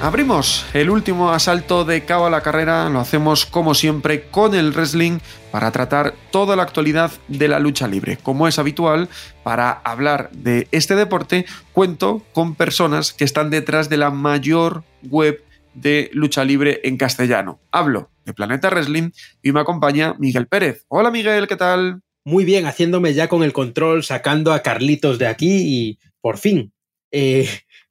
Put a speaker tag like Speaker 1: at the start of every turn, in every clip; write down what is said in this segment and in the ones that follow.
Speaker 1: Abrimos el último asalto de cabo a la carrera, lo hacemos como siempre con el wrestling para tratar toda la actualidad de la lucha libre. Como es habitual, para hablar de este deporte, cuento con personas que están detrás de la mayor web de lucha libre en castellano. Hablo de Planeta Wrestling y me acompaña Miguel Pérez. Hola Miguel, ¿qué tal?
Speaker 2: Muy bien, haciéndome ya con el control, sacando a Carlitos de aquí y por fin. Eh,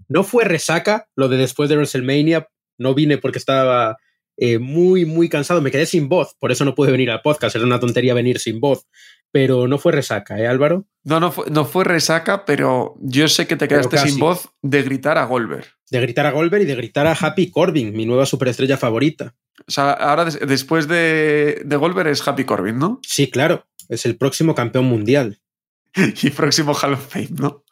Speaker 2: no fue resaca lo de después de WrestleMania. No vine porque estaba eh, muy, muy cansado. Me quedé sin voz, por eso no pude venir al podcast. Era una tontería venir sin voz. Pero no fue resaca, ¿eh, Álvaro?
Speaker 1: No, no fue, no fue resaca, pero yo sé que te quedaste sin voz de gritar a Goldberg.
Speaker 2: De gritar a Goldberg y de gritar a Happy Corbin, mi nueva superestrella favorita.
Speaker 1: O sea, ahora después de, de Goldberg es Happy Corbin, ¿no?
Speaker 2: Sí, claro. Es el próximo campeón mundial.
Speaker 1: y próximo Hall of Fame, ¿no?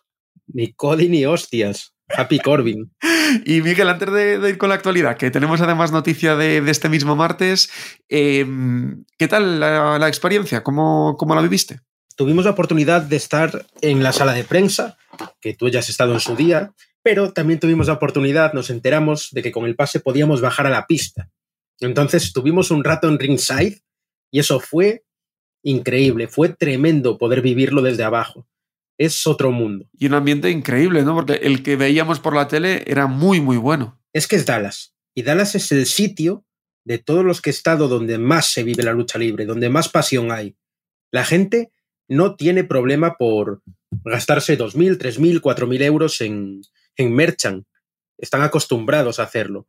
Speaker 2: Ni Cody ni hostias. Happy Corbin.
Speaker 1: Y Miguel, antes de, ir con la actualidad, que tenemos además noticia de, este mismo martes, em, ¿qué tal la, experiencia? ¿Cómo, ¿Cómo, la viviste?
Speaker 2: Tuvimos la oportunidad de estar en la sala de prensa, que tú ya has estado en su día, pero también tuvimos la oportunidad, nos enteramos de que con el pase podíamos bajar a la pista. Entonces tuvimos un rato en ringside y eso fue increíble, fue tremendo poder vivirlo desde abajo es otro mundo.
Speaker 1: Y un ambiente increíble, ¿no? Porque el que veíamos por la tele era muy, muy bueno.
Speaker 2: Es que es Dallas. Y Dallas es el sitio de todos los que he estado donde más se vive la lucha libre, donde más pasión hay. La gente no tiene problema por gastarse 2.000, 3.000, 4.000 euros en, en merchant. Están acostumbrados a hacerlo.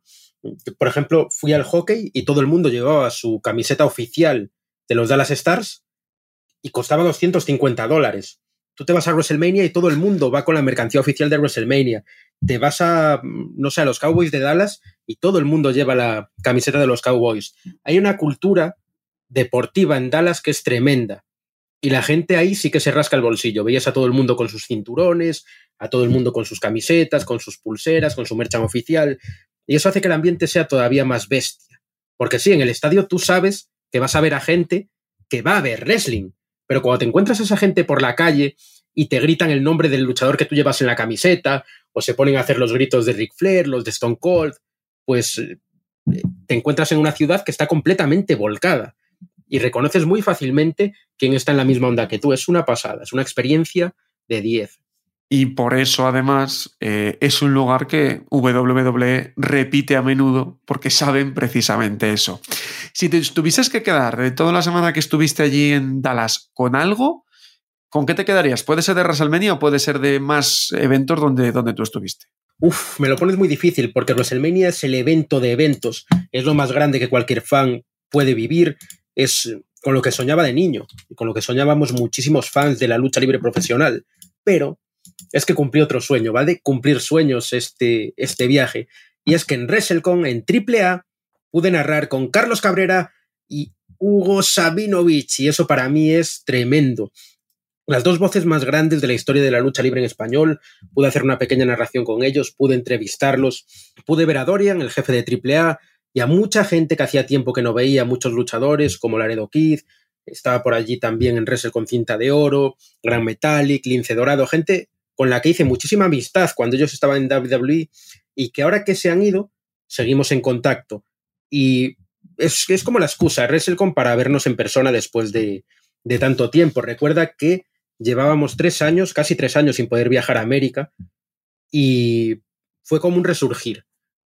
Speaker 2: Por ejemplo, fui al hockey y todo el mundo llevaba su camiseta oficial de los Dallas Stars y costaba 250 dólares. Tú te vas a WrestleMania y todo el mundo va con la mercancía oficial de WrestleMania. Te vas a, no sé, a los Cowboys de Dallas y todo el mundo lleva la camiseta de los Cowboys. Hay una cultura deportiva en Dallas que es tremenda. Y la gente ahí sí que se rasca el bolsillo. Veías a todo el mundo con sus cinturones, a todo el mundo con sus camisetas, con sus pulseras, con su merchan oficial. Y eso hace que el ambiente sea todavía más bestia. Porque sí, en el estadio tú sabes que vas a ver a gente que va a ver wrestling pero cuando te encuentras a esa gente por la calle y te gritan el nombre del luchador que tú llevas en la camiseta, o se ponen a hacer los gritos de Ric Flair, los de Stone Cold, pues eh, te encuentras en una ciudad que está completamente volcada y reconoces muy fácilmente quién está en la misma onda que tú. Es una pasada, es una experiencia de 10.
Speaker 1: Y por eso, además, eh, es un lugar que WWE repite a menudo porque saben precisamente eso. Si te tuvieses que quedar de toda la semana que estuviste allí en Dallas con algo, ¿con qué te quedarías? ¿Puede ser de WrestleMania o puede ser de más eventos donde, donde tú estuviste?
Speaker 2: Uf, me lo pones muy difícil porque WrestleMania es el evento de eventos. Es lo más grande que cualquier fan puede vivir. Es con lo que soñaba de niño con lo que soñábamos muchísimos fans de la lucha libre profesional. Pero es que cumplí otro sueño, ¿vale? Cumplir sueños este, este viaje. Y es que en WrestleCon, en AAA, pude narrar con Carlos Cabrera y Hugo Sabinovich, y eso para mí es tremendo. Las dos voces más grandes de la historia de la lucha libre en español, pude hacer una pequeña narración con ellos, pude entrevistarlos, pude ver a Dorian, el jefe de AAA, y a mucha gente que hacía tiempo que no veía, muchos luchadores como Laredo Kid, estaba por allí también en Wrestle con cinta de oro, Gran Metallic, Lince Dorado, gente con la que hice muchísima amistad cuando ellos estaban en WWE y que ahora que se han ido, seguimos en contacto. Y es, es como la excusa, WrestleCon, para vernos en persona después de, de tanto tiempo. Recuerda que llevábamos tres años, casi tres años sin poder viajar a América y fue como un resurgir,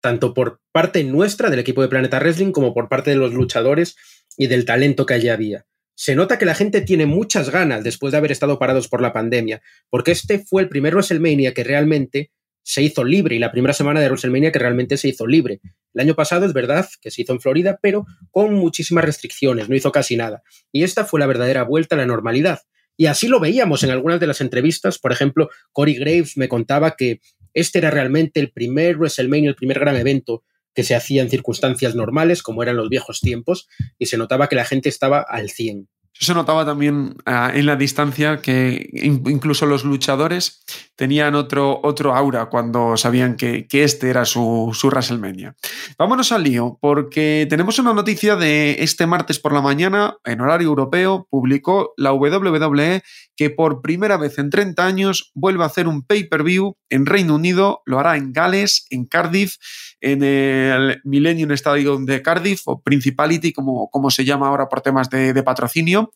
Speaker 2: tanto por parte nuestra del equipo de Planeta Wrestling como por parte de los luchadores y del talento que allí había se nota que la gente tiene muchas ganas después de haber estado parados por la pandemia, porque este fue el primer WrestleMania que realmente se hizo libre y la primera semana de WrestleMania que realmente se hizo libre. El año pasado es verdad que se hizo en Florida, pero con muchísimas restricciones, no hizo casi nada. Y esta fue la verdadera vuelta a la normalidad. Y así lo veíamos en algunas de las entrevistas. Por ejemplo, Corey Graves me contaba que este era realmente el primer WrestleMania, el primer gran evento que se hacía en circunstancias normales, como eran los viejos tiempos, y se notaba que la gente estaba al 100.
Speaker 1: Eso se notaba también uh, en la distancia que in incluso los luchadores tenían otro, otro aura cuando sabían que, que este era su, su, WrestleMania. Vámonos al lío, porque tenemos una noticia de este martes por la mañana, en horario europeo, publicó la WWE que por primera vez en 30 años vuelve a hacer un pay-per-view en Reino Unido, lo hará en Gales, en Cardiff, en el Millennium Stadium de Cardiff, o Principality, como, como se llama ahora por temas de, patrocinio.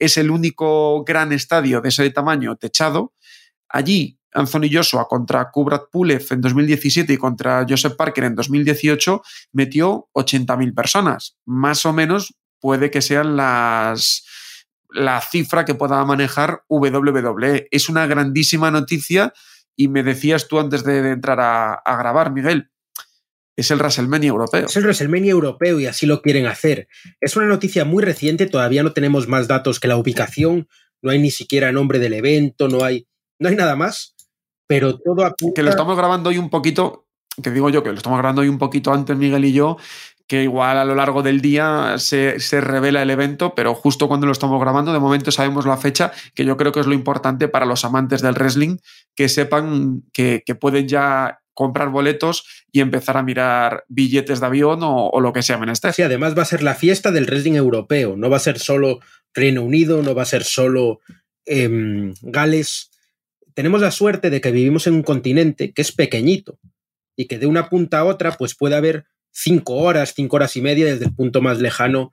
Speaker 1: Es el único gran estadio de ese tamaño techado. Allí Anthony Joshua contra Kubrat Pulev en 2017 y contra Joseph Parker en 2018 metió 80.000 personas. Más o menos puede que sean las la cifra que pueda manejar WWE. Es una grandísima noticia y me decías tú antes de, de entrar a, a, grabar, Miguel, es el WrestleMania europeo.
Speaker 2: Es el WrestleMania europeo y así lo quieren hacer. Es una noticia muy reciente, todavía no tenemos más datos que la ubicación, no hay ni siquiera nombre del evento, no hay, no hay nada más, pero todo apunta...
Speaker 1: Que lo estamos grabando hoy un poquito, que digo yo que lo estamos grabando hoy un poquito antes, Miguel y yo, que igual a lo largo del día se, se, revela el evento, pero justo cuando lo estamos grabando, de momento sabemos la fecha, que yo creo que es lo importante para los amantes del wrestling, que sepan que, que pueden ya comprar boletos y empezar a mirar billetes de avión o, lo que sea menester.
Speaker 2: Sí, además va a ser la fiesta del wrestling europeo, no va a ser solo Reino Unido, no va a ser solo eh, Gales. Tenemos la suerte de que vivimos en un continente que es pequeñito y que de una punta a otra pues puede haber cinco horas, cinco horas y media desde el punto más lejano,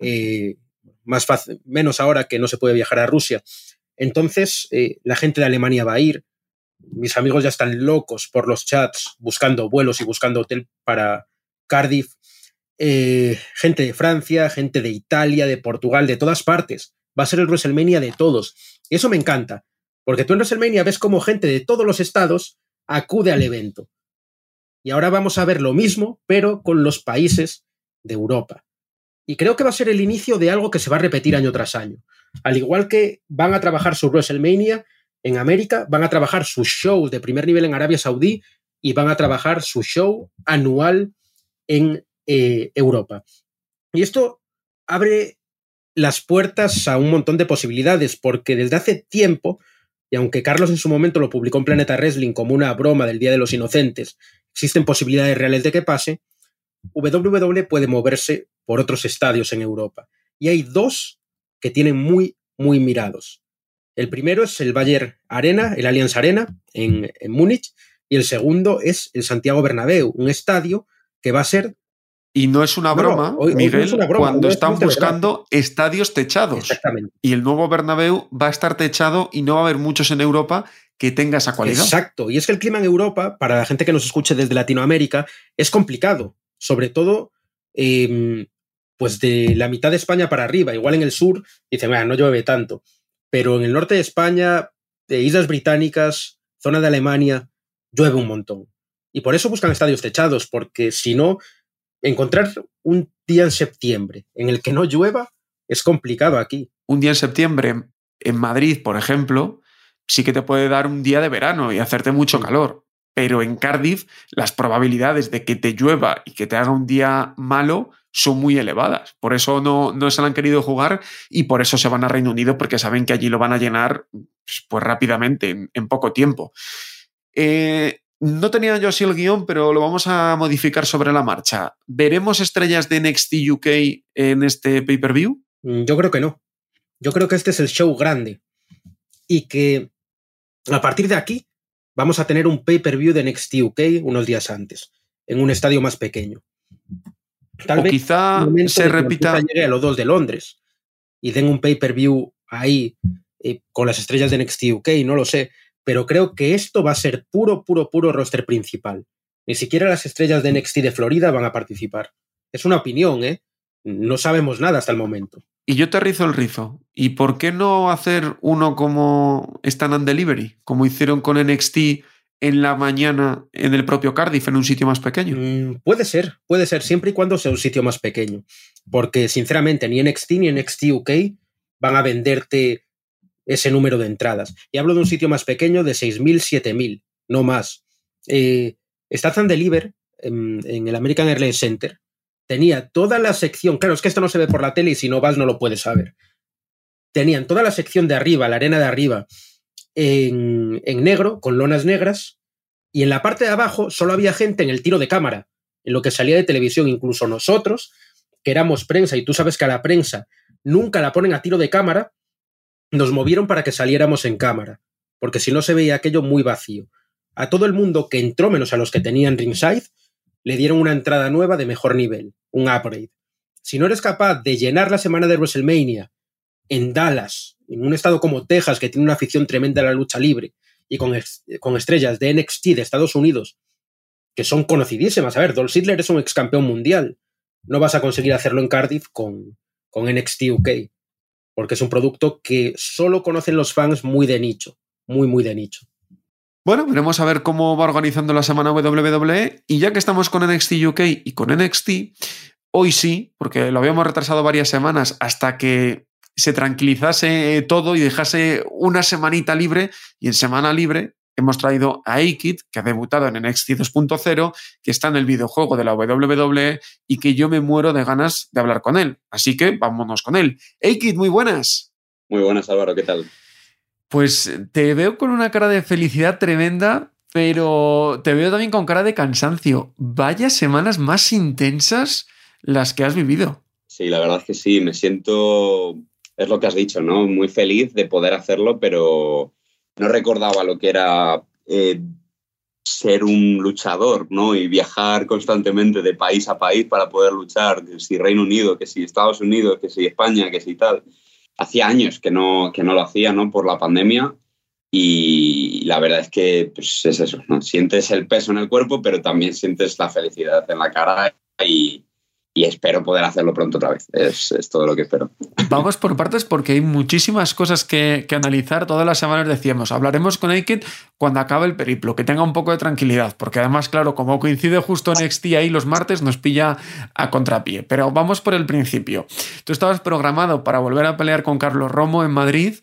Speaker 2: eh, más fácil, menos ahora que no se puede viajar a Rusia. Entonces, eh, la gente de Alemania va a ir, mis amigos ya están locos por los chats buscando vuelos y buscando hotel para Cardiff. Eh, gente de Francia, gente de Italia, de Portugal, de todas partes. Va a ser el WrestleMania de todos. Y eso me encanta, porque tú en WrestleMania ves como gente de todos los estados acude al evento. Y ahora vamos a ver lo mismo, pero con los países de Europa. Y creo que va a ser el inicio de algo que se va a repetir año tras año. Al igual que van a trabajar su WrestleMania, en América, van a trabajar sus shows de primer nivel en Arabia Saudí y van a trabajar su show anual en eh, Europa. Y esto abre las puertas a un montón de posibilidades, porque desde hace tiempo, y aunque Carlos en su momento lo publicó en Planeta Wrestling como una broma del Día de los Inocentes, existen posibilidades reales de que pase, WWE puede moverse por otros estadios en Europa. Y hay dos que tienen muy, muy mirados. El primero es el Bayer Arena, el Allianz Arena, en, en Múnich, y el segundo es el Santiago Bernabéu, un estadio que va a ser
Speaker 1: y no es una broma, no, hoy, Miguel, no es una broma, cuando están buscando estadios techados.
Speaker 2: Exactamente.
Speaker 1: Y el nuevo Bernabéu va a estar techado y no va a haber muchos en Europa que tenga esa cualidad.
Speaker 2: Exacto. Y es que el clima en Europa, para la gente que nos escuche desde Latinoamérica, es complicado. Sobre todo, eh, pues de la mitad de España para arriba. Igual en el sur, dicen, bueno, no llueve tanto pero en el norte de España, de Islas Británicas, zona de Alemania, llueve un montón. Y por eso buscan estadios techados, porque si no, encontrar un día en septiembre en el que no llueva es complicado aquí.
Speaker 1: Un día en septiembre en Madrid, por ejemplo, sí que te puede dar un día de verano y hacerte mucho calor. Pero en Cardiff las probabilidades de que te llueva y que te haga un día malo son muy elevadas. Por eso no, no se la han querido jugar y por eso se van a Reino Unido, porque saben que allí lo van a llenar pues, pues rápidamente, en, en, poco tiempo. Eh, no tenía yo así el guion, pero lo vamos a modificar sobre la marcha. ¿Veremos estrellas de NXT UK en este pay-per-view?
Speaker 2: Mm, yo creo que no. Yo creo que este es el show grande. Y que a partir de aquí vamos a tener un pay-per-view de NXT UK unos días antes, en un estadio más pequeño.
Speaker 1: Tal o vez quizá se repita.
Speaker 2: Llegue a los dos de Londres y den un pay-per-view ahí eh, con las estrellas de NXT UK, no lo sé. Pero creo que esto va a ser puro, puro, puro roster principal. Ni siquiera las estrellas de NXT de Florida van a participar. Es una opinión, ¿eh? No sabemos nada hasta el momento.
Speaker 1: Y yo te rizo el rizo. ¿Y por qué no hacer uno como Stand and Delivery? Como hicieron con NXT en la mañana en el propio Cardiff, en un sitio más pequeño?
Speaker 2: Mm, puede ser, puede ser, siempre y cuando sea un sitio más pequeño. Porque, sinceramente, ni NXT ni NXT UK van a venderte ese número de entradas. Y hablo de un sitio más pequeño de 6.000, 7.000, no más. Eh, Stats and Deliver en, el American Airlines Center, tenía toda la sección, claro, es que esto no se ve por la tele y si no vas no lo puedes saber. Tenían toda la sección de arriba, la arena de arriba, en, negro, con lonas negras, y en la parte de abajo solo había gente en el tiro de cámara, en lo que salía de televisión, incluso nosotros, que éramos prensa, y tú sabes que a la prensa nunca la ponen a tiro de cámara, nos movieron para que saliéramos en cámara, porque si no se veía aquello muy vacío. A todo el mundo que entró, menos a los que tenían ringside, le dieron una entrada nueva de mejor nivel, un upgrade. Si no eres capaz de llenar la semana de WrestleMania en Dallas, en un estado como Texas, que tiene una afición tremenda a la lucha libre, y con, con estrellas de NXT de Estados Unidos, que son conocidísimas. A ver, Dolph Ziggler es un ex campeón mundial. No vas a conseguir hacerlo en Cardiff con, con NXT UK, porque es un producto que solo conocen los fans muy de nicho, muy, muy de nicho.
Speaker 1: Bueno, veremos a ver cómo va organizando la semana WWE. Y ya que estamos con NXT UK y con NXT, hoy sí, porque lo habíamos retrasado varias semanas hasta que se tranquilizase todo y dejase una semanita libre. Y en semana libre hemos traído a Aikid, que ha debutado en NXT 2.0, que está en el videojuego de la WWE y que yo me muero de ganas de hablar con él. Así que vámonos con él. Aikid, muy buenas.
Speaker 3: Muy buenas, Álvaro, ¿qué tal?
Speaker 1: Pues te veo con una cara de felicidad tremenda, pero te veo también con cara de cansancio. Vaya semanas más intensas las que has vivido.
Speaker 3: Sí, la verdad es que sí, me siento, es lo que has dicho, ¿no? Muy feliz de poder hacerlo, pero no recordaba lo que era eh, ser un luchador, ¿no? Y viajar constantemente de país a país para poder luchar, que si Reino Unido, que si Estados Unidos, que si España, que si tal. Hacía años que no, que no lo hacía, ¿no? Por la pandemia. Y la verdad es que pues, es eso, ¿no? Sientes el peso en el cuerpo, pero también sientes la felicidad en la cara y, y espero poder hacerlo pronto otra vez. Es, es, todo lo que espero.
Speaker 1: Vamos por partes porque hay muchísimas cosas que, que analizar. Todas las semanas decíamos, hablaremos con Aikid cuando acabe el periplo, que tenga un poco de tranquilidad, porque además, claro, como coincide justo en XT ahí los martes, nos pilla a contrapié. Pero vamos por el principio. Tú estabas programado para volver a pelear con Carlos Romo en Madrid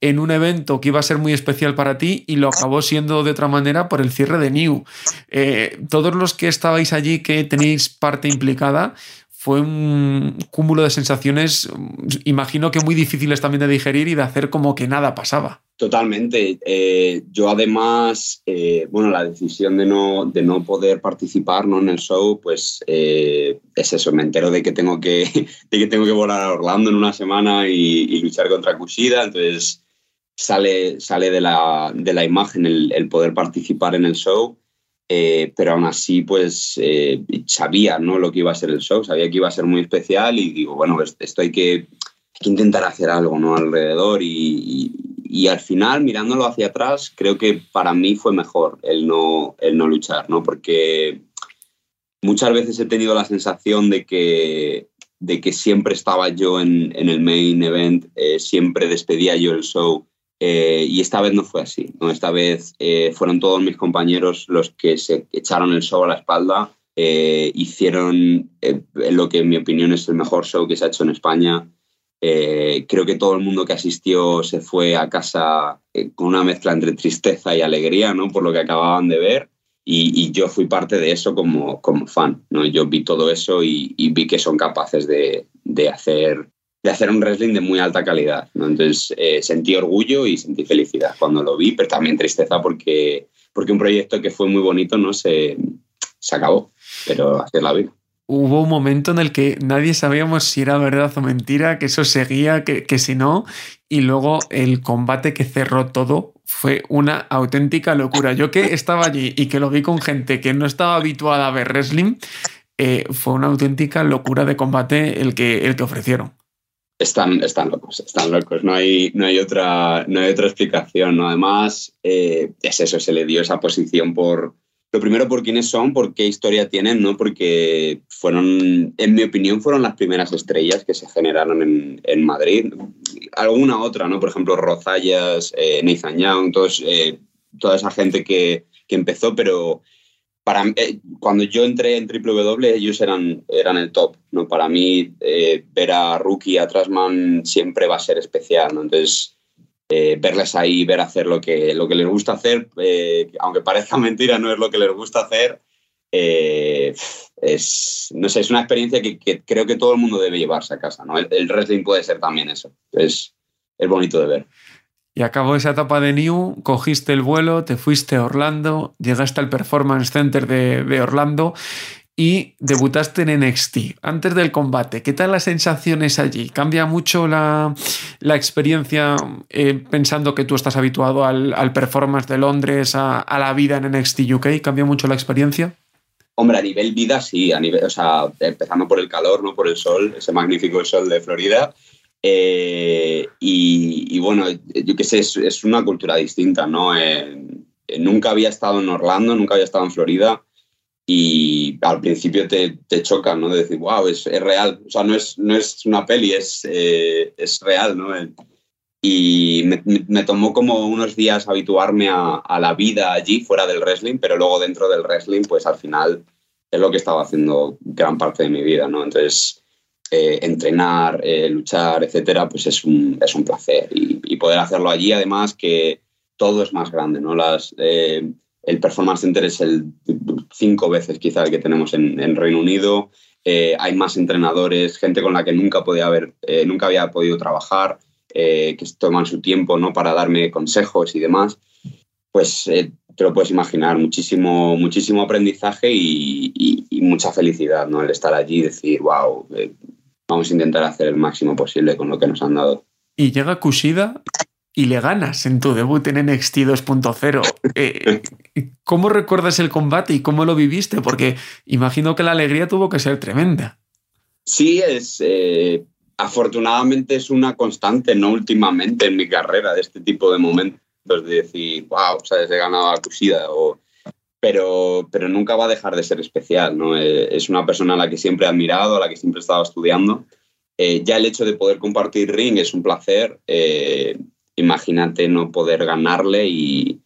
Speaker 1: en un evento que iba a ser muy especial para ti y lo acabó siendo de otra manera por el cierre de New. Eh, todos los que estabais allí, que tenéis parte implicada, fue un cúmulo de sensaciones, imagino que muy difíciles también de digerir y de hacer como que nada pasaba.
Speaker 3: Totalmente. Eh, yo además, eh, bueno, la decisión de no, de no poder participar ¿no? en el show, pues eh, es eso, me entero de que tengo que, de que, tengo que volar a Orlando en una semana y, y luchar contra Kushida, entonces sale, sale de, la, de la imagen el, el poder participar en el show. Eh, pero aún así, pues eh, sabía ¿no? lo que iba a ser el show, sabía que iba a ser muy especial y digo, bueno, pues esto hay que, hay que intentar hacer algo ¿no? alrededor y, y, y, al final, mirándolo hacia atrás, creo que para mí fue mejor el no, el no luchar, ¿no? porque muchas veces he tenido la sensación de que, de que siempre estaba yo en, en el main event, eh, siempre despedía yo el show eh, y esta vez no fue así. Esta vez eh, fueron todos mis compañeros los que se echaron el show a la espalda, eh, hicieron lo que en mi opinión es el mejor show que se ha hecho en España. Creo que todo el mundo que asistió se fue a casa con una mezcla entre tristeza y alegría ¿no? por lo que acababan de ver. Y, y yo fui parte de eso como, como fan. ¿no? Yo vi todo eso y, y vi que son capaces de, de hacer de hacer un wrestling de muy alta calidad. Entonces eh, sentí orgullo y sentí felicidad cuando lo vi, pero también tristeza porque, porque un proyecto que fue muy bonito no se, se acabó, pero así es la vida.
Speaker 1: Hubo un momento en el que nadie sabíamos si era verdad o mentira, que eso seguía, que, que si no, y luego el combate que cerró todo fue una auténtica locura. Yo que estaba allí y que lo vi con gente que no estaba habituada a ver wrestling, eh, fue una auténtica locura de combate el que, el que ofrecieron
Speaker 3: están, están locos, están locos. No hay, no hay, otra, no hay otra explicación. ¿no? Además, eh, es eso, se le dio esa posición por, lo primero por quiénes son, por qué historia tienen, ¿no? Porque fueron, en mi opinión, fueron las primeras estrellas que se generaron en, en Madrid. Alguna otra, ¿no? Por ejemplo, Rozayas, eh, Nathan Young, eh, toda esa gente que, que empezó, pero para, eh, cuando yo entré en WWE, ellos eran, eran el top. ¿no? Para mí, eh, ver a Rookie a Trasman siempre va a ser especial. ¿no? Entonces, eh, verles ahí, ver hacer lo que, lo que les gusta hacer, eh, aunque parezca mentira, no es lo que les gusta hacer, eh, es, no sé, es una experiencia que, creo que todo el mundo debe llevarse a casa. ¿no? El, wrestling puede ser también eso. Es, es bonito de ver.
Speaker 1: Y acabó esa etapa de New, cogiste el vuelo, te fuiste a Orlando, llegaste al Performance Center de, de Orlando y debutaste en NXT. Antes del combate, ¿qué tal las sensaciones allí? ¿Cambia mucho la, experiencia eh, pensando que tú estás habituado al, performance de Londres, a, la vida en NXT UK? ¿Cambia mucho la experiencia?
Speaker 3: Hombre, a nivel vida sí, a nivel, o sea, empezando por el calor, no por el sol, ese magnífico sol de Florida. Eh, y, bueno, yo qué sé, es, una cultura distinta, ¿no? Eh, nunca había estado en Orlando, nunca había estado en Florida y al principio te, te choca, ¿no? De decir, wow, es, es, real. O sea, no es, no es una peli, es, eh, es real, ¿no? Y me, me, tomó como unos días habituarme a, a, la vida allí, fuera del wrestling, pero luego dentro del wrestling, pues al final es lo que estaba haciendo gran parte de mi vida, ¿no? Entonces, eh, entrenar, eh, luchar, etcétera, pues es un, es un placer. Y, y, poder hacerlo allí, además, que todo es más grande, ¿no? Las el Performance Center es el cinco veces quizá el que tenemos en, Reino Unido. Eh, hay más entrenadores, gente con la que nunca, podía haber, eh, nunca había podido trabajar, eh, que toman su tiempo ¿no? para darme consejos y demás. Pues te lo puedes imaginar, muchísimo, muchísimo aprendizaje y, mucha felicidad ¿no? el estar allí y decir, wow, vamos a intentar hacer el máximo posible con lo que nos han dado.
Speaker 1: Y llega Kushida y le ganas en tu debut en NXT 2.0. Eh, ¿Cómo recuerdas el combate y cómo lo viviste? Porque imagino que la alegría tuvo que ser tremenda.
Speaker 3: Sí, es eh, afortunadamente es una constante, no últimamente en mi carrera, de este tipo de momentos de decir, wow, sabes, he ganado a Kushida, o, pero, pero nunca va a dejar de ser especial. ¿no? Eh, es una persona a la que siempre he admirado, a la que siempre he estado estudiando. ya el hecho de poder compartir ring es un placer imagínate no poder ganarle y,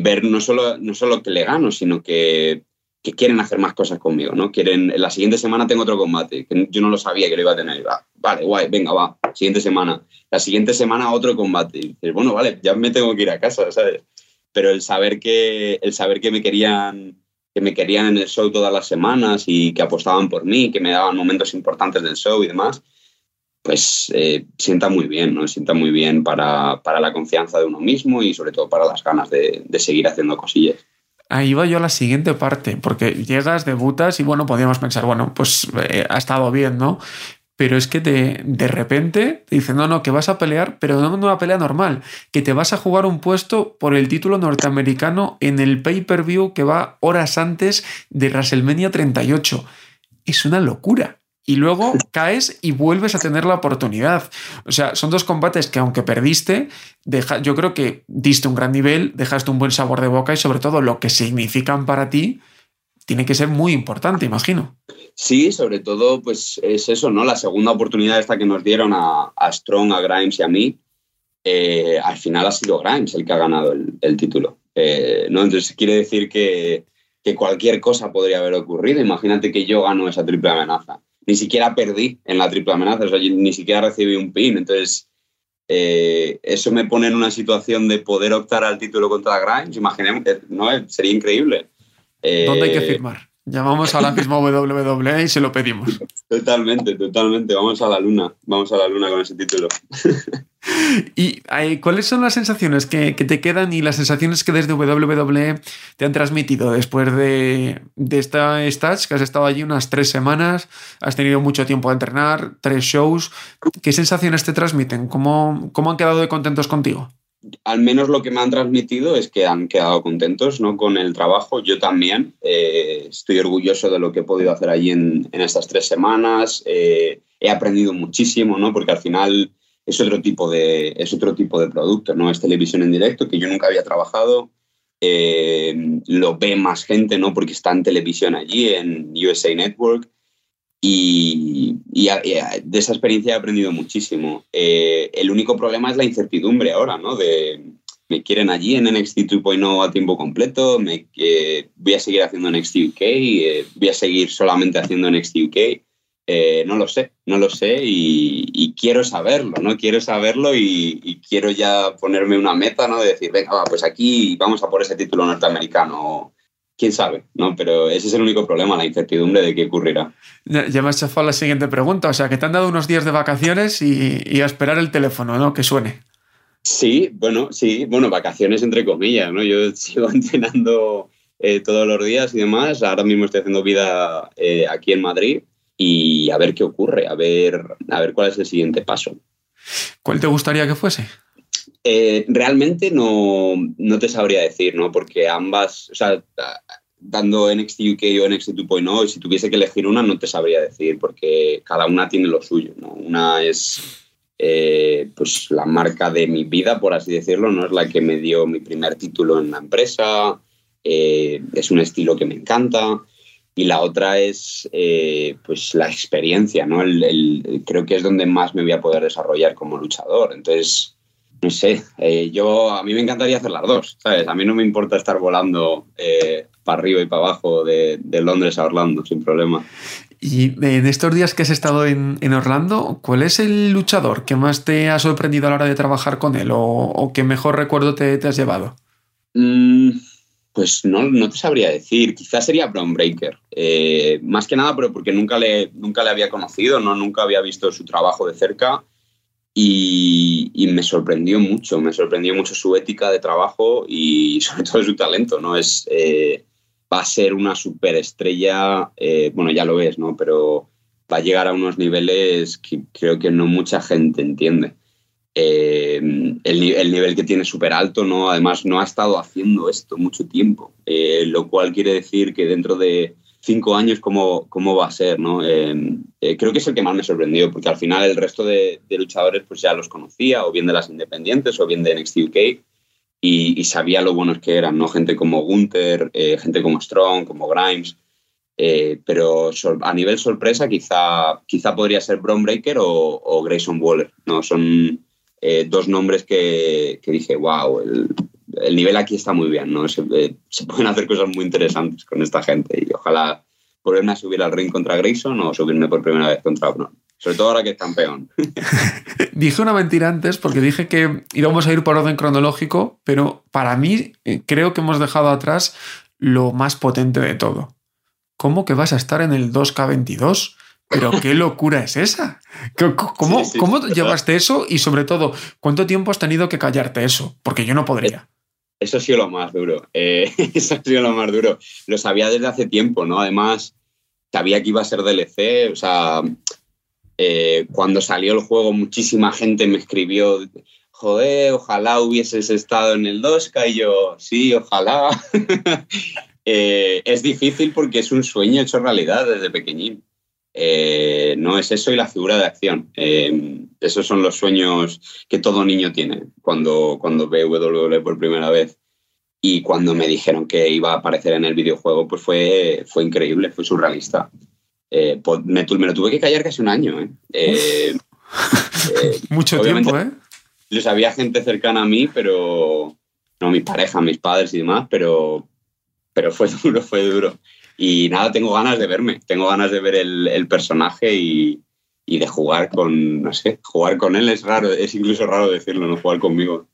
Speaker 3: ver no solo, no solo que le gano, sino que, quieren hacer más cosas conmigo, ¿no? Quieren, la siguiente semana tengo otro combate, que yo no lo sabía que lo iba a tener. vale, guay, venga, va, siguiente semana. La siguiente semana otro combate. Y dices, bueno, vale, ya me tengo que ir a casa, ¿sabes? Pero el saber que, el saber que me querían que me querían en el show todas las semanas y que apostaban por mí, que me daban momentos importantes del show y demás, pues eh, sienta muy bien, ¿no? Sienta muy bien para, la confianza de uno mismo y sobre todo para las ganas de, seguir haciendo cosillas.
Speaker 1: Ahí va yo a la siguiente parte, porque llegas, debutas y bueno, podríamos pensar, bueno, pues eh, ha estado bien, ¿no? Pero es que de, de repente te dicen, no, no, que vas a pelear, pero no una pelea normal, que te vas a jugar un puesto por el título norteamericano en el pay-per-view que va horas antes de WrestleMania 38. Es una locura y luego caes y vuelves a tener la oportunidad. O sea, son dos combates que aunque perdiste, yo creo que diste un gran nivel, dejaste un buen sabor de boca y sobre todo lo que significan para ti tiene que ser muy importante, imagino.
Speaker 3: Sí, sobre todo pues es eso, ¿no? La segunda oportunidad esta que nos dieron a, Strong, a Grimes y a mí, eh, al final ha sido Grimes el que ha ganado el, título. Eh, ¿no? Entonces quiere decir que, que cualquier cosa podría haber ocurrido. Imagínate que yo gano esa triple amenaza ni siquiera perdí en la triple amenaza, o sea, ni siquiera recibí un pin. Entonces, eh, eso me pone en una situación de poder optar al título contra Grimes. Imaginemos, eh, ¿no? Sería increíble.
Speaker 1: ¿Dónde hay que eh, firmar? Llamamos a la misma WWE y se lo pedimos.
Speaker 3: Totalmente, totalmente. Vamos a la luna. Vamos a la luna con ese título.
Speaker 1: ¿Y cuáles son las sensaciones que, te quedan y las sensaciones que desde WWE te han transmitido después de, de esta stage? Que has estado allí unas tres semanas, has tenido mucho tiempo de entrenar, tres shows. ¿Qué sensaciones te transmiten? ¿Cómo, cómo han quedado de contentos contigo?
Speaker 3: Al menos lo que me han transmitido es que han quedado contentos ¿no? con el trabajo. Yo también eh, estoy orgulloso de lo que he podido hacer allí en, estas tres semanas. Eh, he aprendido muchísimo, ¿no? porque al final es otro tipo de, es otro tipo de producto, ¿no? es televisión en directo que yo nunca había trabajado. Eh, lo ve más gente, ¿no? porque está en televisión allí, en USA Network. Y, de esa experiencia he aprendido muchísimo. Eh, el único problema es la incertidumbre ahora, ¿no? De me quieren allí en NXT 2.0 a tiempo completo, me, voy a seguir haciendo NXT UK, eh, voy a seguir solamente haciendo NXT UK. Eh, no lo sé, no lo sé y, quiero saberlo, ¿no? Quiero saberlo y, quiero ya ponerme una meta, ¿no? De decir, venga, pues aquí vamos a por ese título norteamericano quién sabe, ¿no? Pero ese es el único problema, la incertidumbre de qué ocurrirá.
Speaker 1: Ya, me has chafado la siguiente pregunta, o sea, que te han dado unos días de vacaciones y, a esperar el teléfono, ¿no? Que suene.
Speaker 3: Sí, bueno, sí, bueno, vacaciones entre comillas, ¿no? Yo sigo entrenando eh, todos los días y demás. Ahora mismo estoy haciendo vida eh, aquí en Madrid y a ver qué ocurre, a ver, a ver cuál es el siguiente paso.
Speaker 1: ¿Cuál te gustaría que fuese?
Speaker 3: Eh, realmente no, no, te sabría decir, ¿no? Porque ambas, o sea, dando NXT UK o NXT 2.0, si tuviese que elegir una, no te sabría decir, porque cada una tiene lo suyo, ¿no? Una es eh, pues la marca de mi vida, por así decirlo, no es la que me dio mi primer título en la empresa, eh, es un estilo que me encanta. Y la otra es pues la experiencia, ¿no? creo que es donde más me voy a poder desarrollar como luchador. Entonces, no sé, eh, yo a mí me encantaría hacer las dos, ¿sabes? A mí no me importa estar volando eh, para arriba y para abajo de, Londres a Orlando, sin problema.
Speaker 1: Y en estos días que has estado en, Orlando, ¿cuál es el luchador que más te ha sorprendido a la hora de trabajar con él o, que mejor recuerdo te, has llevado?
Speaker 3: Mm, pues no, no, te sabría decir. Quizás sería Brown Breaker. Eh, más que nada, pero porque nunca le, nunca le había conocido, ¿no? nunca había visto su trabajo de cerca y, me sorprendió mucho, me sorprendió mucho su ética de trabajo y sobre todo su talento, ¿no? Es, eh, va a ser una superestrella, eh, bueno, ya lo es, ¿no? Pero va a llegar a unos niveles que creo que no mucha gente entiende. Eh, el, el, nivel que tiene súper alto, ¿no? Además, no ha estado haciendo esto mucho tiempo, lo cual quiere decir que dentro de cinco años cómo, cómo va a ser, ¿no? Em, eh, creo que es el que más me sorprendió, porque al final el resto de, luchadores pues ya los conocía, o bien de las independientes, o bien de NXT UK, y, sabía lo buenos que eran, ¿no? Gente como Gunther, eh, gente como Strong, como Grimes, eh, pero a nivel sorpresa quizá, quizá podría ser Braun Breaker o, Grayson Waller, ¿no? Son dos nombres que, que dije, wow, el, el nivel aquí está muy bien, ¿no? Eh, se, pueden hacer cosas muy interesantes con esta gente y ojalá volverme a subir al ring contra Grayson o subirme por primera vez contra Brown. Sobre todo ahora que es campeón.
Speaker 1: dije una mentira antes porque dije que íbamos a ir por orden cronológico, pero para mí eh, creo que hemos dejado atrás lo más potente de todo. ¿Cómo que vas a estar en el 2K22? Pero qué locura es esa. ¿Cómo, ¿cómo llevaste eso? Y sobre todo, ¿cuánto tiempo has tenido que callarte eso? Porque yo no podría.
Speaker 3: Eso ha sido lo más duro. Eh, eso ha sido lo más duro. Lo sabía desde hace tiempo, ¿no? Además, sabía que iba a ser DLC. O sea, eh, cuando salió el juego, muchísima gente me escribió, joder, ojalá hubieses estado en el 2K. Y yo, sí, ojalá. Eh, es difícil porque es un sueño hecho realidad desde pequeñín. No es eso y la figura de acción. Esos son los sueños que todo niño tiene cuando, cuando ve WWE por primera vez. Y cuando me dijeron que iba a aparecer en el videojuego, pues fue, fue increíble, fue surrealista. Eh, pues me, me, lo tuve que callar casi un año. ¿eh? Eh,
Speaker 1: Mucho tiempo, ¿eh?
Speaker 3: Les había gente cercana a mí, pero no mis parejas, mis padres y demás, pero, pero fue duro, fue duro. Y nada, tengo ganas de verme, tengo ganas de ver el, el personaje y, y de jugar con, no sé, jugar con él es raro, es incluso raro decirlo, no jugar conmigo.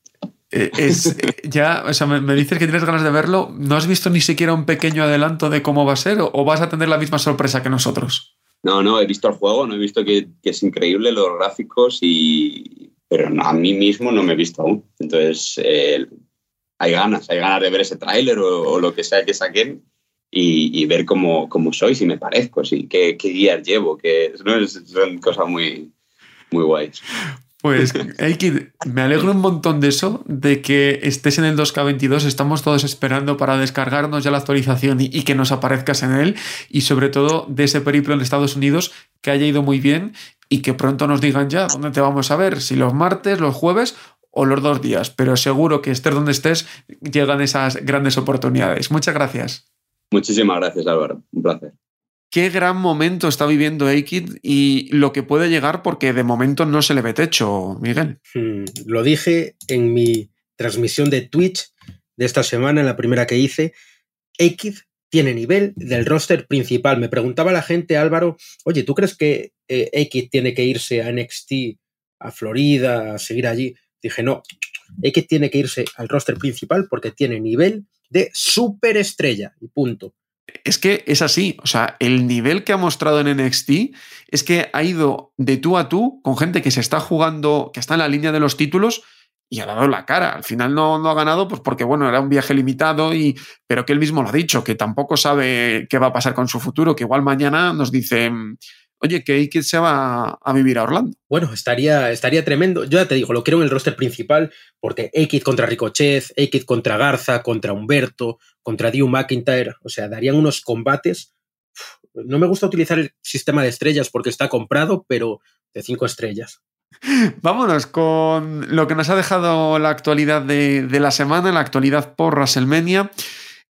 Speaker 1: Eh, es, eh, ya, o sea, me, dices que tienes ganas de verlo, ¿no has visto ni siquiera un pequeño adelanto de cómo va a ser o, vas a tener la misma sorpresa que nosotros?
Speaker 3: No, no, he visto el juego, no he visto que, es increíble los gráficos y... Pero a mí mismo no me he visto aún. Entonces, eh, hay ganas, hay ganas de ver ese tráiler o, o, lo que sea que saquen y, ver cómo, cómo, soy, si me parezco, si, qué, qué guías llevo, que ¿no? son cosas muy, muy guays.
Speaker 1: Pues, Eikid, me alegro un montón de eso, de que estés en el 2K22. Estamos todos esperando para descargarnos ya la actualización y, que nos aparezcas en él. Y sobre todo de ese periplo en Estados Unidos que haya ido muy bien y que pronto nos digan ya dónde te vamos a ver, si los martes, los jueves o los dos días. Pero seguro que estés donde estés, llegan esas grandes oportunidades. Muchas gracias.
Speaker 3: Muchísimas gracias, Álvaro. Un placer.
Speaker 1: Qué gran momento está viviendo Aikid y lo que puede llegar porque de momento no se le ve techo, Miguel.
Speaker 2: Hmm, lo dije en mi transmisión de Twitch de esta semana, en la primera que hice. Aikid tiene nivel del roster principal. Me preguntaba la gente, Álvaro, oye, ¿tú crees que eh, tiene que irse a NXT, a Florida, a seguir allí? Dije, no, Aikid tiene que irse al roster principal porque tiene nivel de superestrella y punto.
Speaker 1: Es que es así, o sea, el nivel que ha mostrado en NXT es que ha ido de tú a tú con gente que se está jugando, que está en la línea de los títulos y ha dado la cara. Al final no, no ha ganado, pues porque bueno, era un viaje limitado, y, pero que él mismo lo ha dicho, que tampoco sabe qué va a pasar con su futuro, que igual mañana nos dice, oye, que Aikid se va a vivir a Orlando.
Speaker 2: Bueno, estaría, estaría tremendo. Yo ya te digo, lo quiero en el roster principal, porque Aikid contra Ricochet, Aikid contra Garza, contra Humberto, contra Drew McIntyre, o sea, darían unos combates. No me gusta utilizar el sistema de estrellas porque está comprado, pero de cinco estrellas.
Speaker 1: Vámonos con lo que nos ha dejado la actualidad de, de la semana, la actualidad por WrestleMania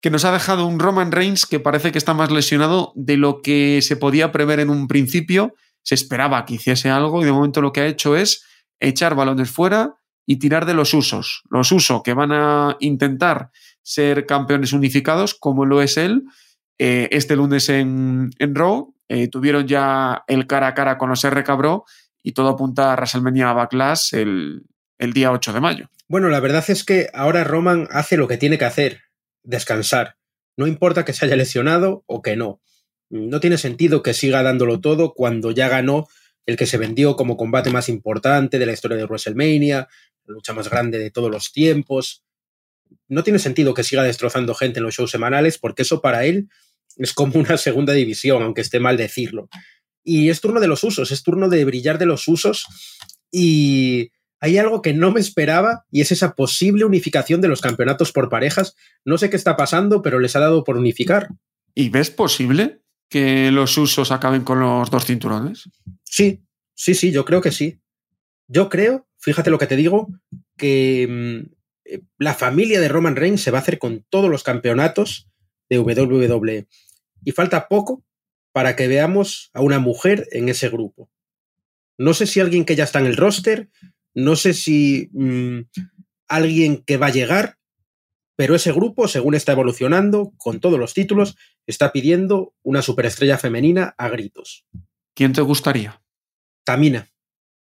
Speaker 1: que nos ha dejado un Roman Reigns que parece que está más lesionado de lo que se podía prever en un principio. Se esperaba que hiciese algo y de momento lo que ha hecho es echar balones fuera y tirar de los usos. Los usos que van a intentar ser campeones unificados, como lo es él. Eh, este lunes en, en Raw eh, tuvieron ya el cara a cara con los RK Bro y todo apunta a WrestleMania Backlash el, el día 8 de mayo.
Speaker 2: Bueno, la verdad es que ahora Roman hace lo que tiene que hacer descansar. No importa que se haya lesionado o que no. No tiene sentido que siga dándolo todo cuando ya ganó el que se vendió como combate más importante de la historia de WrestleMania, la lucha más grande de todos los tiempos. No tiene sentido que siga destrozando gente en los shows semanales porque eso para él es como una segunda división, aunque esté mal decirlo. Y es turno de los usos, es turno de brillar de los usos y hay algo que no me esperaba y es esa posible unificación de los campeonatos por parejas. No sé qué está pasando, pero les ha dado por unificar.
Speaker 1: ¿Y ves posible que los usos acaben con los dos cinturones?
Speaker 2: Sí, sí, sí, yo creo que sí. Yo creo, fíjate lo que te digo, que mm, eh, la familia de Roman Reigns se va a hacer con todos los campeonatos de WWE. Y falta poco para que veamos a una mujer en ese grupo. No sé si alguien que ya está en el roster, no sé si mmm, alguien que va a llegar, pero ese grupo, según está evolucionando, con todos los títulos, está pidiendo una superestrella femenina a gritos.
Speaker 1: ¿Quién te gustaría?
Speaker 2: Tamina.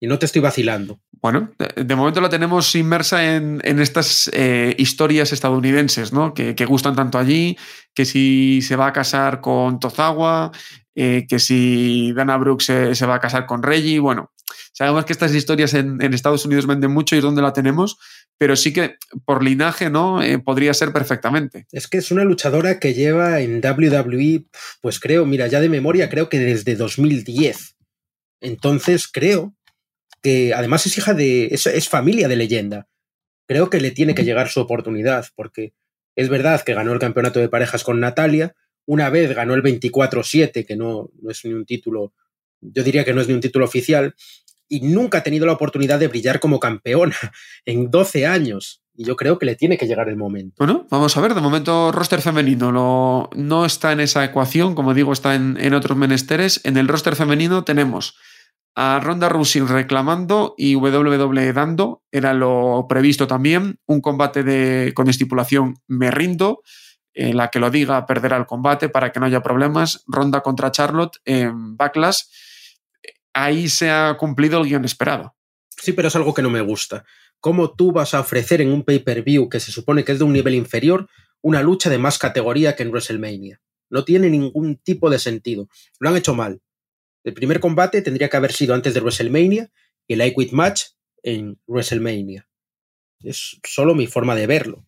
Speaker 2: Y no te estoy vacilando.
Speaker 1: Bueno, de, momento la tenemos inmersa en, en estas eh, historias estadounidenses, ¿no? Que, que, gustan tanto allí, que si se va a casar con Tozawa, eh, que si Dana Brooks se, se, va a casar con Reggie, bueno, Sabemos que estas historias en, en, Estados Unidos venden mucho y es donde la tenemos, pero sí que por linaje, ¿no? Eh, podría ser perfectamente.
Speaker 2: Es que es una luchadora que lleva en WWE, pues creo, mira, ya de memoria, creo que desde 2010. Entonces creo que además es hija de. es, es familia de leyenda. Creo que le tiene que llegar su oportunidad, porque es verdad que ganó el campeonato de parejas con Natalia, una vez ganó el 24-7, que no, no es ni un título, yo diría que no es ni un título oficial, y nunca ha tenido la oportunidad de brillar como campeona en 12 años. Y yo creo que le tiene que llegar el momento.
Speaker 1: Bueno, vamos a ver, de momento roster femenino lo, no está en esa ecuación, como digo, está en, en otros menesteres. En el roster femenino tenemos a Ronda Rousey reclamando y WWE dando, era lo previsto también, un combate de, con estipulación me rindo, en la que lo diga perderá el combate para que no haya problemas, Ronda contra Charlotte en Backlash ahí se ha cumplido el guion esperado.
Speaker 2: Sí, pero es algo que no me gusta. ¿Cómo tú vas a ofrecer en un pay-per-view que se supone que es de un nivel inferior una lucha de más categoría que en WrestleMania? No tiene ningún tipo de sentido. Lo han hecho mal. El primer combate tendría que haber sido antes de WrestleMania y el I Match en WrestleMania. Es solo mi forma de verlo.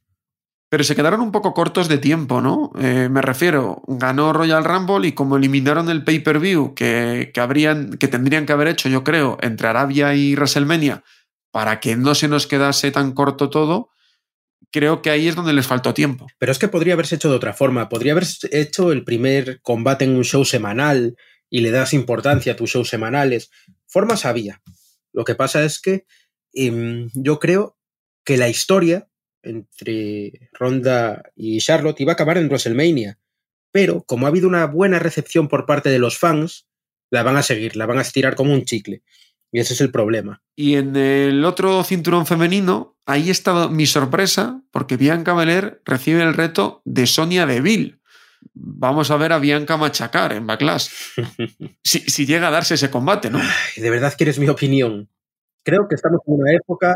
Speaker 1: Pero se quedaron un poco cortos de tiempo, ¿no? Eh, me refiero, ganó Royal Rumble y como eliminaron el pay-per-view que, que, habrían, que tendrían que haber hecho, yo creo, entre Arabia y WrestleMania, para que no se nos quedase tan corto todo, creo que ahí es donde les faltó tiempo.
Speaker 2: Pero es que podría haberse hecho de otra forma. Podría haber hecho el primer combate en un show semanal y le das importancia a tus shows semanales. Formas había. Lo que pasa es que eh, yo creo que la historia entre Ronda y Charlotte iba a acabar en WrestleMania. Pero como ha habido una buena recepción por parte de los fans, la van a seguir, la van a estirar como un chicle. Y ese es el problema.
Speaker 1: Y en el otro cinturón femenino, ahí está mi sorpresa, porque Bianca Belair recibe el reto de Sonia Deville. Vamos a ver a Bianca machacar en Backlash. si, si, llega a darse ese combate, ¿no?
Speaker 2: Ay, de verdad quieres mi opinión. Creo que estamos en una época,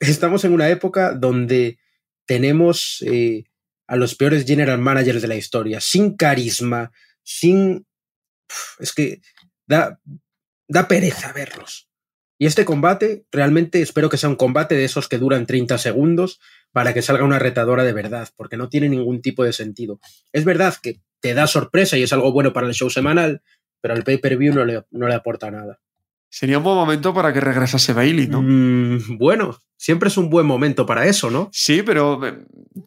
Speaker 2: estamos en una época donde tenemos eh, a los peores general managers de la historia, sin carisma, sin... Es que da, da pereza verlos. Y este combate, realmente espero que sea un combate de esos que duran 30 segundos para que salga una retadora de verdad, porque no tiene ningún tipo de sentido. Es verdad que te da sorpresa y es algo bueno para el show semanal, pero al pay-per-view no le, no le aporta nada.
Speaker 1: Sería un buen momento para que regresase Bailey, ¿no?
Speaker 2: Mm, bueno, siempre es un buen momento para eso, ¿no?
Speaker 1: Sí, pero eh,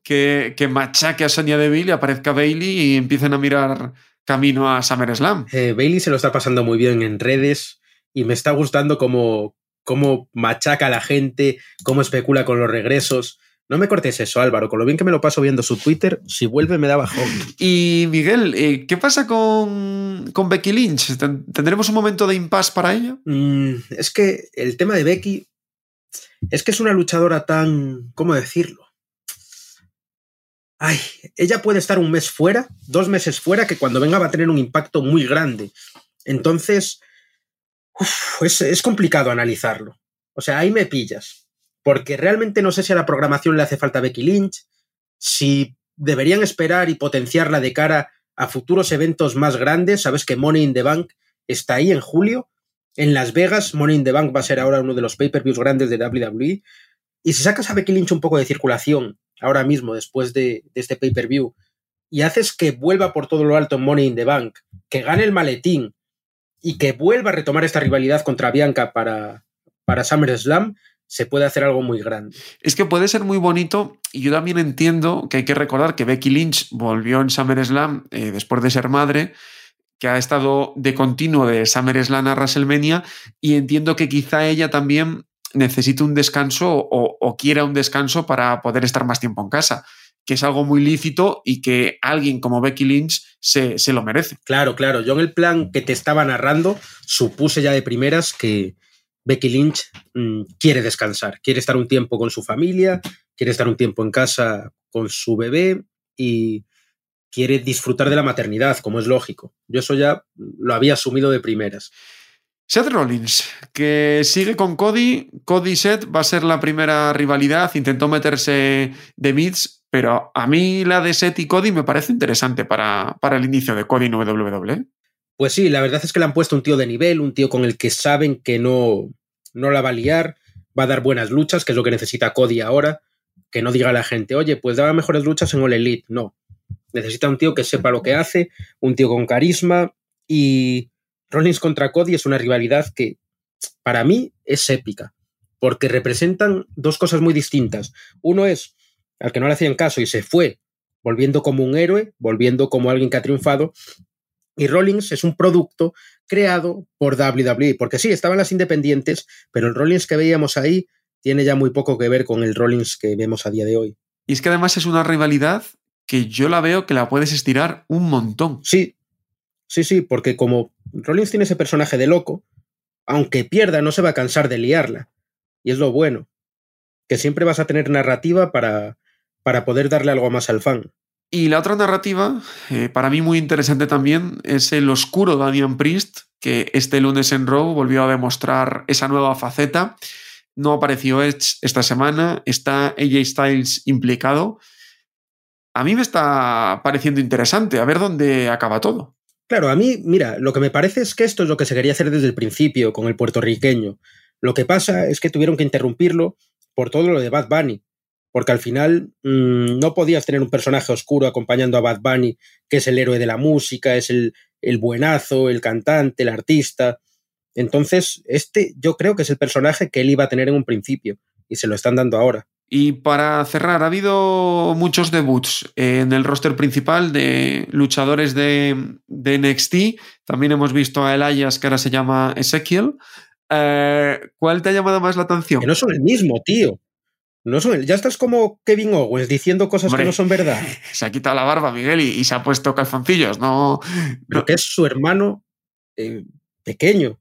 Speaker 1: que, que machaque a Sonia Deville, aparezca Bailey y empiecen a mirar camino a SummerSlam.
Speaker 2: Eh, Bailey se lo está pasando muy bien en redes y me está gustando cómo, cómo machaca a la gente, cómo especula con los regresos. No me cortes eso, Álvaro. Con lo bien que me lo paso viendo su Twitter, si vuelve me da bajón.
Speaker 1: Y Miguel, eh, ¿qué pasa con, con Becky Lynch? ¿Tendremos un momento de impasse para ella?
Speaker 2: Mm, es que el tema de Becky es que es una luchadora tan. ¿Cómo decirlo? Ay, ella puede estar un mes fuera, dos meses fuera, que cuando venga va a tener un impacto muy grande. Entonces, uf, es, es complicado analizarlo. O sea, ahí me pillas porque realmente no sé si a la programación le hace falta Becky Lynch, si deberían esperar y potenciarla de cara a futuros eventos más grandes. Sabes que Money in the Bank está ahí en julio. En Las Vegas, Money in the Bank va a ser ahora uno de los pay-per-views grandes de WWE. Y si sacas a Becky Lynch un poco de circulación ahora mismo, después de, este pay-per-view, y haces que vuelva por todo lo alto en Money in the Bank, que gane el maletín y que vuelva a retomar esta rivalidad contra Bianca para, para SummerSlam, se puede hacer algo muy grande.
Speaker 1: Es que puede ser muy bonito y yo también entiendo que hay que recordar que Becky Lynch volvió en SummerSlam eh, después de ser madre, que ha estado de continuo de SummerSlam a WrestleMania y entiendo que quizá ella también necesite un descanso o, o quiera un descanso para poder estar más tiempo en casa que es algo muy lícito y que alguien como Becky Lynch se, se, lo merece.
Speaker 2: Claro, claro. Yo en el plan que te estaba narrando supuse ya de primeras que, Becky Lynch mmm, quiere descansar, quiere estar un tiempo con su familia, quiere estar un tiempo en casa con su bebé y quiere disfrutar de la maternidad, como es lógico. Yo eso ya lo había asumido de primeras.
Speaker 1: Seth Rollins, que sigue con Cody. Cody Seth va a ser la primera rivalidad. Intentó meterse de Mids, pero a mí la de Seth y Cody me parece interesante para, para el inicio de Cody en WWE.
Speaker 2: Pues sí, la verdad es que le han puesto un tío de nivel, un tío con el que saben que no, no la va a liar, va a dar buenas luchas, que es lo que necesita Cody ahora. Que no diga a la gente, oye, pues daba mejores luchas en All Elite. No. Necesita un tío que sepa lo que hace, un tío con carisma. Y Rollins contra Cody es una rivalidad que para mí es épica, porque representan dos cosas muy distintas. Uno es al que no le hacían caso y se fue, volviendo como un héroe, volviendo como alguien que ha triunfado, y Rollins es un producto creado por WWE, porque sí, estaban las independientes, pero el Rollins que veíamos ahí tiene ya muy poco que ver con el Rollins que vemos a día de hoy.
Speaker 1: Y es que además es una rivalidad que yo la veo que la puedes estirar un montón.
Speaker 2: Sí, sí, sí, porque como Rollins tiene ese personaje de loco, aunque pierda no se va a cansar de liarla. Y es lo bueno, que siempre vas a tener narrativa para, para poder darle algo más al fan.
Speaker 1: Y la otra narrativa, eh, para mí muy interesante también, es el oscuro Damian Priest, que este lunes en Raw volvió a demostrar esa nueva faceta. No apareció Edge esta semana, está AJ Styles implicado. A mí me está pareciendo interesante, a ver dónde acaba todo.
Speaker 2: Claro, a mí, mira, lo que me parece es que esto es lo que se quería hacer desde el principio con el puertorriqueño. Lo que pasa es que tuvieron que interrumpirlo por todo lo de Bad Bunny porque al final mmm, no podías tener un personaje oscuro acompañando a Bad Bunny, que es el héroe de la música, es el, el buenazo, el cantante, el artista. Entonces, este yo creo que es el personaje que él iba a tener en un principio y se lo están dando ahora.
Speaker 1: Y para cerrar, ha habido muchos debuts en el roster principal de luchadores de, de NXT. También hemos visto a Elias, que ahora se llama Ezekiel. Eh, ¿Cuál te ha llamado más la atención?
Speaker 2: Que no son el mismo, tío. No son, ya estás como Kevin Owens diciendo cosas Hombre, que no son verdad.
Speaker 1: Se ha quitado la barba, Miguel, y, y se ha puesto calzoncillos. No,
Speaker 2: Pero
Speaker 1: no.
Speaker 2: que es su hermano eh, pequeño.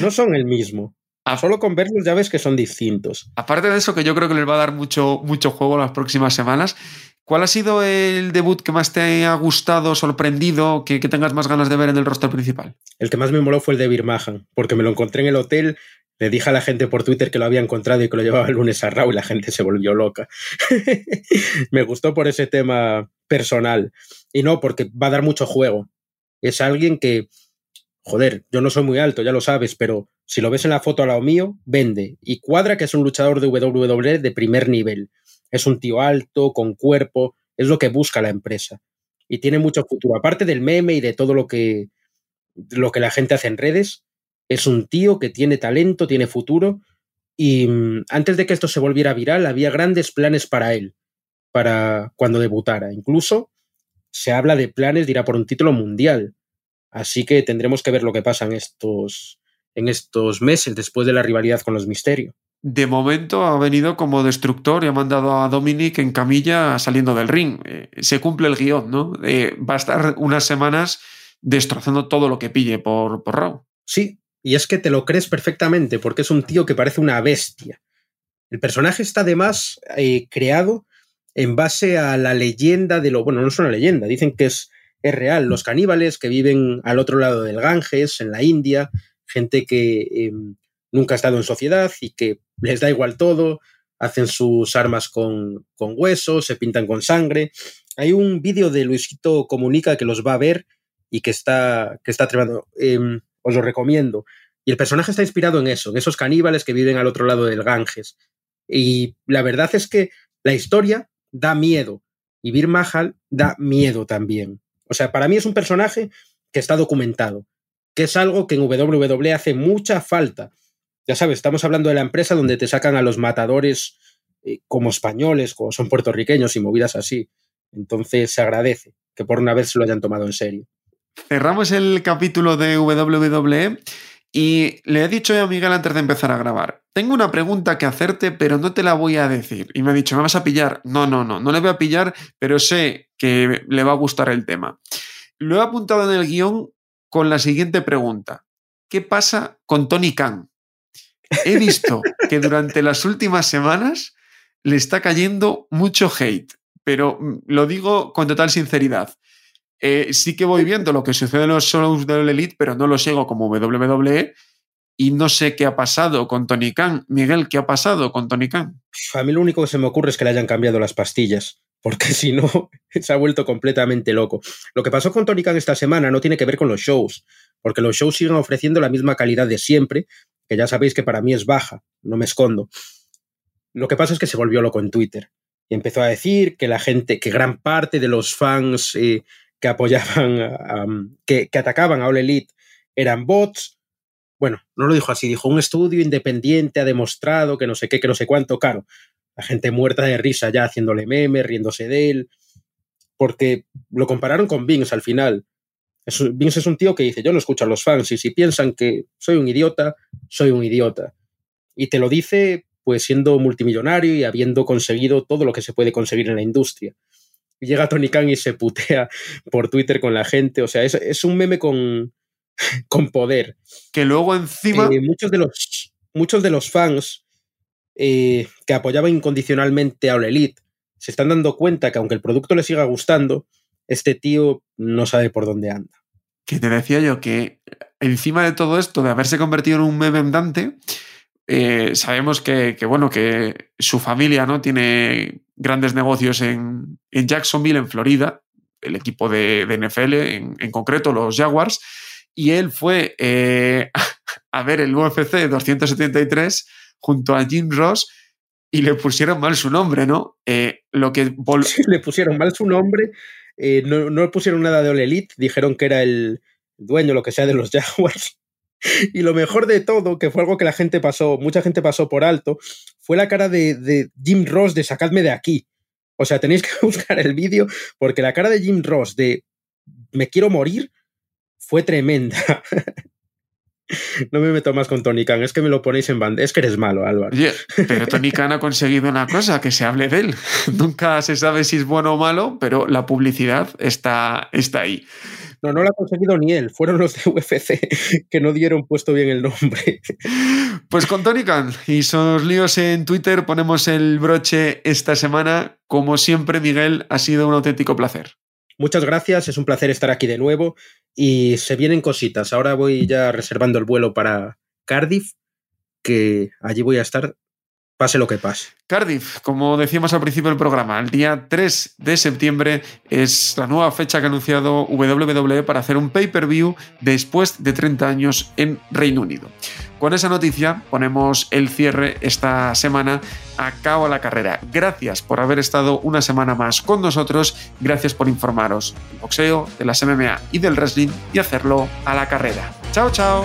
Speaker 2: No son el mismo.
Speaker 1: Ah.
Speaker 2: Solo con verlos ya ves que son distintos.
Speaker 1: Aparte de eso, que yo creo que les va a dar mucho, mucho juego las próximas semanas. ¿Cuál ha sido el debut que más te ha gustado, sorprendido, que, que tengas más ganas de ver en el roster principal?
Speaker 2: El que más me moló fue el de Birmahan, porque me lo encontré en el hotel Le dije a la gente por Twitter que lo había encontrado y que lo llevaba el lunes a Raw y la gente se volvió loca. Me gustó por ese tema personal. Y no, porque va a dar mucho juego. Es alguien que, joder, yo no soy muy alto, ya lo sabes, pero si lo ves en la foto a lado mío, vende. Y cuadra que es un luchador de WWE de primer nivel. Es un tío alto, con cuerpo, es lo que busca la empresa. Y tiene mucho futuro. Aparte del meme y de todo lo que, lo que la gente hace en redes, es un tío que tiene talento, tiene futuro. Y mm, antes de que esto se volviera viral, había grandes planes para él, para cuando debutara. Incluso se habla de planes de ir a por un título mundial. Así que tendremos que ver lo que pasa en estos, en estos meses después de la rivalidad con los Misterios.
Speaker 1: De momento ha venido como destructor y ha mandado a Dominic en camilla saliendo del ring. Eh, se cumple el guion, ¿no? Eh, va a estar unas semanas destrozando todo lo que pille por, por Raw.
Speaker 2: Sí, y es que te lo crees perfectamente porque es un tío que parece una bestia. El personaje está además eh, creado en base a la leyenda de lo. Bueno, no es una leyenda, dicen que es, es real. Los caníbales que viven al otro lado del Ganges, en la India, gente que eh, nunca ha estado en sociedad y que les da igual todo, hacen sus armas con, con huesos, se pintan con sangre. Hay un vídeo de Luisito Comunica que los va a ver y que está, que está tremendo. Eh, os lo recomiendo. Y el personaje está inspirado en eso, en esos caníbales que viven al otro lado del Ganges. Y la verdad es que la historia da miedo y Bir Mahal da miedo también. O sea, para mí es un personaje que está documentado, que es algo que en WWE hace mucha falta. Ya sabes, estamos hablando de la empresa donde te sacan a los matadores eh, como españoles, como son puertorriqueños y movidas así. Entonces se agradece que por una vez se lo hayan tomado en serio.
Speaker 1: Cerramos el capítulo de WWE y le he dicho a Miguel antes de empezar a grabar, tengo una pregunta que hacerte, pero no te la voy a decir. Y me ha dicho, ¿me vas a pillar? No, no, no, no le voy a pillar, pero sé que le va a gustar el tema. Lo he apuntado en el guion con la siguiente pregunta. ¿Qué pasa con Tony Khan? He visto que durante las últimas semanas le está cayendo mucho hate, pero lo digo con total sinceridad. Eh, sí que voy viendo lo que sucede en los shows de Elite, pero no lo sigo como WWE y no sé qué ha pasado con Tony Khan. Miguel, ¿qué ha pasado con Tony Khan?
Speaker 2: A mí lo único que se me ocurre es que le hayan cambiado las pastillas, porque si no, se ha vuelto completamente loco. Lo que pasó con Tony Khan esta semana no tiene que ver con los shows, porque los shows siguen ofreciendo la misma calidad de siempre, que ya sabéis que para mí es baja, no me escondo. Lo que pasa es que se volvió loco en Twitter y empezó a decir que la gente, que gran parte de los fans eh, que apoyaban, que, que, atacaban a All Elite eran bots. Bueno, no lo dijo así, dijo un estudio independiente ha demostrado que no sé qué, que no sé cuánto, claro. La gente muerta de risa ya haciéndole memes, riéndose de él, porque lo compararon con Vince al final. Es, Vince es un tío que dice, yo no escucho a los fans y si piensan que soy un idiota, soy un idiota. Y te lo dice pues siendo multimillonario y habiendo conseguido todo lo que se puede conseguir en la industria llega Tony Khan y se putea por Twitter con la gente. O sea, es, es un meme con, con poder.
Speaker 1: Que luego encima.
Speaker 2: Eh, muchos, de los, muchos de los fans eh, que apoyaban incondicionalmente a All Elite se están dando cuenta que aunque el producto les siga gustando, este tío no sabe por dónde anda.
Speaker 1: Que te decía yo que encima de todo esto, de haberse convertido en un meme andante, eh, sabemos que, bueno, que su familia ¿no? tiene grandes negocios en, en Jacksonville, en Florida, el equipo de, NFL, en, concreto los Jaguars, y él fue eh, a ver el UFC 273 junto a Jim Ross y le pusieron mal su nombre, ¿no? Eh, lo que
Speaker 2: le pusieron mal su nombre, no, no le pusieron nada de All Elite, dijeron que era el dueño, lo que sea, de los Jaguars. Y lo mejor de todo, que fue algo que la gente pasó, mucha gente pasó por alto, fue la cara de, de Jim Ross de sacadme de aquí. O sea, tenéis que buscar el vídeo porque la cara de Jim Ross de me quiero morir fue tremenda. no me meto más con Tony Khan, es que me lo ponéis en banda. Es que eres malo, Álvaro.
Speaker 1: Pero Tony Khan ha conseguido una cosa, que se hable de él. Nunca se sabe si es bueno o malo, pero la publicidad está, está ahí.
Speaker 2: No, no lo ha conseguido ni él, fueron los de UFC que no dieron puesto bien el nombre.
Speaker 1: Pues con Tony Khan y sus líos en Twitter ponemos el broche esta semana. Como siempre, Miguel, ha sido un auténtico placer.
Speaker 2: Muchas gracias, es un placer estar aquí de nuevo y se vienen cositas. Ahora voy ya reservando el vuelo para Cardiff que allí voy a estar pase lo que pase.
Speaker 1: Cardiff, como decíamos al principio del programa, el día 3 de septiembre es la nueva fecha que ha anunciado WWE para hacer un pay-per-view después de 30 años en Reino Unido. Con esa noticia ponemos el cierre esta semana a cabo la carrera. Gracias por haber estado una semana más con nosotros, gracias por informaros del boxeo, de las MMA y del wrestling y hacerlo a la carrera. Chao, chao.